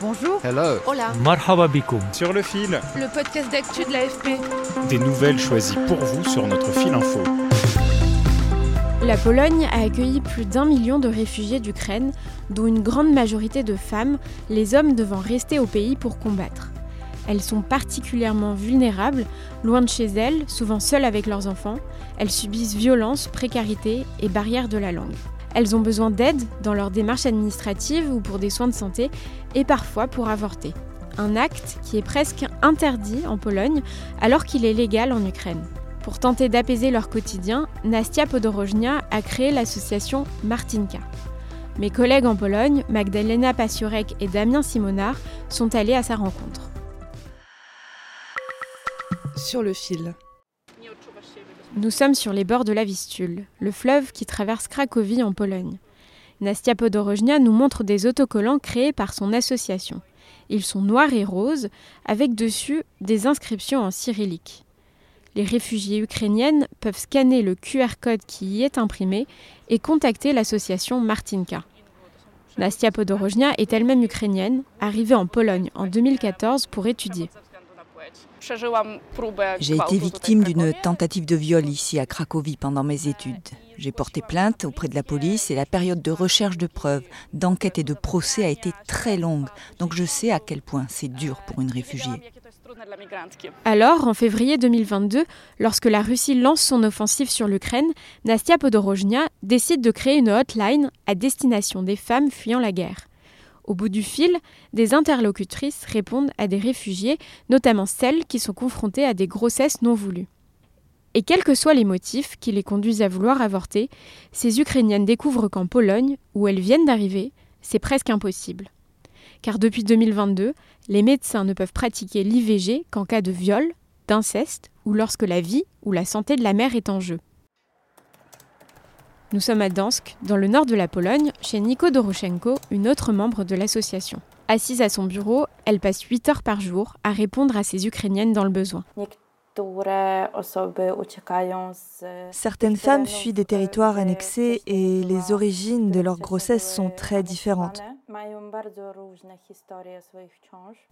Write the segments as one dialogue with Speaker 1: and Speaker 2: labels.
Speaker 1: Bonjour.
Speaker 2: Hello.
Speaker 1: Hola.
Speaker 3: Marhaba bikoum.
Speaker 4: Sur le fil,
Speaker 1: Le podcast d'actu de l'AFP.
Speaker 4: des nouvelles choisies pour vous sur notre fil info.
Speaker 5: La Pologne a accueilli plus d'un million de réfugiés d'Ukraine, dont une grande majorité de femmes, les hommes devant rester au pays pour combattre. Elles sont particulièrement vulnérables, loin de chez elles, souvent seules avec leurs enfants. Elles subissent violences, précarité et barrières de la langue. Elles ont besoin d'aide dans leurs démarches administratives ou pour des soins de santé et parfois pour avorter. Un acte qui est presque interdit en Pologne alors qu'il est légal en Ukraine. Pour tenter d'apaiser leur quotidien, Nastia Podorojnia a créé l'association Martinka. Mes collègues en Pologne, Magdalena Pasiorek et Damien Simonard, sont allés à sa rencontre.
Speaker 1: Sur le fil.
Speaker 5: Nous sommes sur les bords de la Vistule, le fleuve qui traverse Cracovie en Pologne. Nastia Podorojnia nous montre des autocollants créés par son association. Ils sont noirs et roses, avec dessus des inscriptions en cyrillique. Les réfugiés ukrainiennes peuvent scanner le QR code qui y est imprimé et contacter l'association Martinka. Nastia Podorojnia est elle-même ukrainienne, arrivée en Pologne en 2014 pour étudier.
Speaker 6: J'ai été victime d'une tentative de viol ici à Cracovie pendant mes études. J'ai porté plainte auprès de la police et la période de recherche de preuves, d'enquête et de procès a été très longue. Donc je sais à quel point c'est dur pour une réfugiée.
Speaker 5: Alors, en février 2022, lorsque la Russie lance son offensive sur l'Ukraine, Nastia Podorojnia décide de créer une hotline à destination des femmes fuyant la guerre. Au bout du fil, des interlocutrices répondent à des réfugiés, notamment celles qui sont confrontées à des grossesses non voulues. Et quels que soient les motifs qui les conduisent à vouloir avorter, ces Ukrainiennes découvrent qu'en Pologne, où elles viennent d'arriver, c'est presque impossible. Car depuis 2022, les médecins ne peuvent pratiquer l'IVG qu'en cas de viol, d'inceste ou lorsque la vie ou la santé de la mère est en jeu. Nous sommes à Dansk, dans le nord de la Pologne, chez Niko Doroshenko, une autre membre de l'association. Assise à son bureau, elle passe 8 heures par jour à répondre à ces Ukrainiennes dans le besoin.
Speaker 7: Certaines femmes fuient des territoires annexés et les origines de leur grossesse sont très différentes.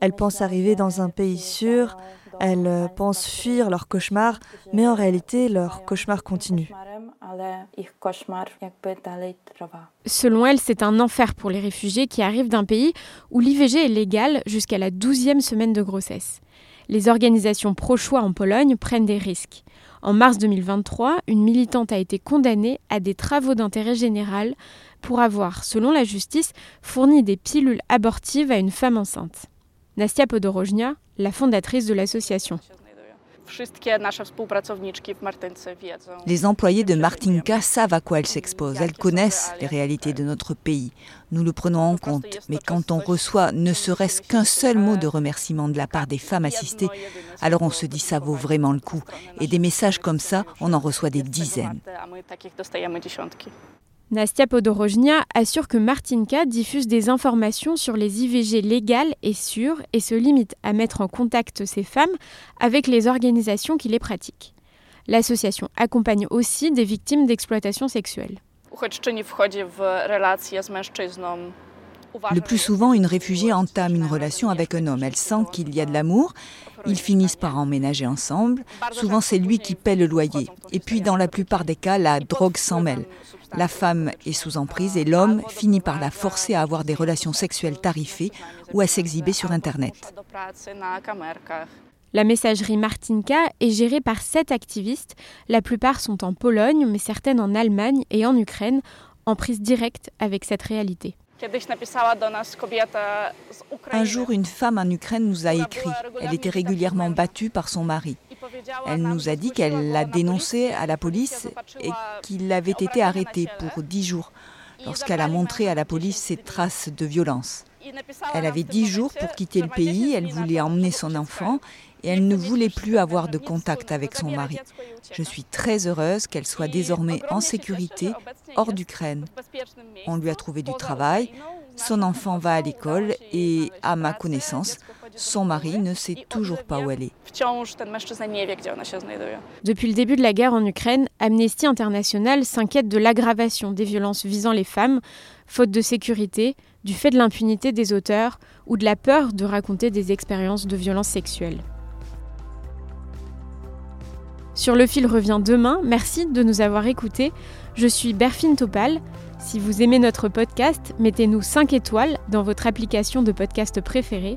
Speaker 7: Elles pensent arriver dans un pays sûr, elles pensent fuir leur cauchemar, mais en réalité, leur cauchemar continue.
Speaker 5: Selon elle, c'est un enfer pour les réfugiés qui arrivent d'un pays où l'IVG est légal jusqu'à la 12e semaine de grossesse. Les organisations pro-choix en Pologne prennent des risques. En mars 2023, une militante a été condamnée à des travaux d'intérêt général pour avoir, selon la justice, fourni des pilules abortives à une femme enceinte. Nastia Podorojnia, la fondatrice de l'association.
Speaker 6: Les employés de Martinka savent à quoi elles s'exposent. Elles connaissent les réalités de notre pays. Nous le prenons en compte. Mais quand on reçoit ne serait-ce qu'un seul mot de remerciement de la part des femmes assistées, alors on se dit ça vaut vraiment le coup. Et des messages comme ça, on en reçoit des dizaines.
Speaker 5: Nastia Podorojnia assure que Martinka diffuse des informations sur les IVG légales et sûres et se limite à mettre en contact ces femmes avec les organisations qui les pratiquent. L'association accompagne aussi des victimes d'exploitation sexuelle.
Speaker 6: Le plus souvent, une réfugiée entame une relation avec un homme. Elle sent qu'il y a de l'amour. Ils finissent par emménager ensemble. Souvent, c'est lui qui paie le loyer. Et puis, dans la plupart des cas, la drogue s'en mêle. La femme est sous emprise et l'homme finit par la forcer à avoir des relations sexuelles tarifées ou à s'exhiber sur Internet.
Speaker 5: La messagerie Martinka est gérée par sept activistes. La plupart sont en Pologne, mais certaines en Allemagne et en Ukraine, en prise directe avec cette réalité.
Speaker 6: Un jour, une femme en Ukraine nous a écrit. Elle était régulièrement battue par son mari. Elle nous a dit qu'elle l'a dénoncé à la police et qu'il avait été arrêté pour dix jours lorsqu'elle a montré à la police ses traces de violence. Elle avait dix jours pour quitter le pays, elle voulait emmener son enfant et elle ne voulait plus avoir de contact avec son mari. Je suis très heureuse qu'elle soit désormais en sécurité hors d'Ukraine. On lui a trouvé du travail, son enfant va à l'école et, à ma connaissance, son mari ne sait toujours pas où elle est.
Speaker 5: Depuis le début de la guerre en Ukraine, Amnesty International s'inquiète de l'aggravation des violences visant les femmes, faute de sécurité, du fait de l'impunité des auteurs ou de la peur de raconter des expériences de violences sexuelles. Sur le fil revient demain. Merci de nous avoir écoutés. Je suis Berfine Topal. Si vous aimez notre podcast, mettez-nous 5 étoiles dans votre application de podcast préférée.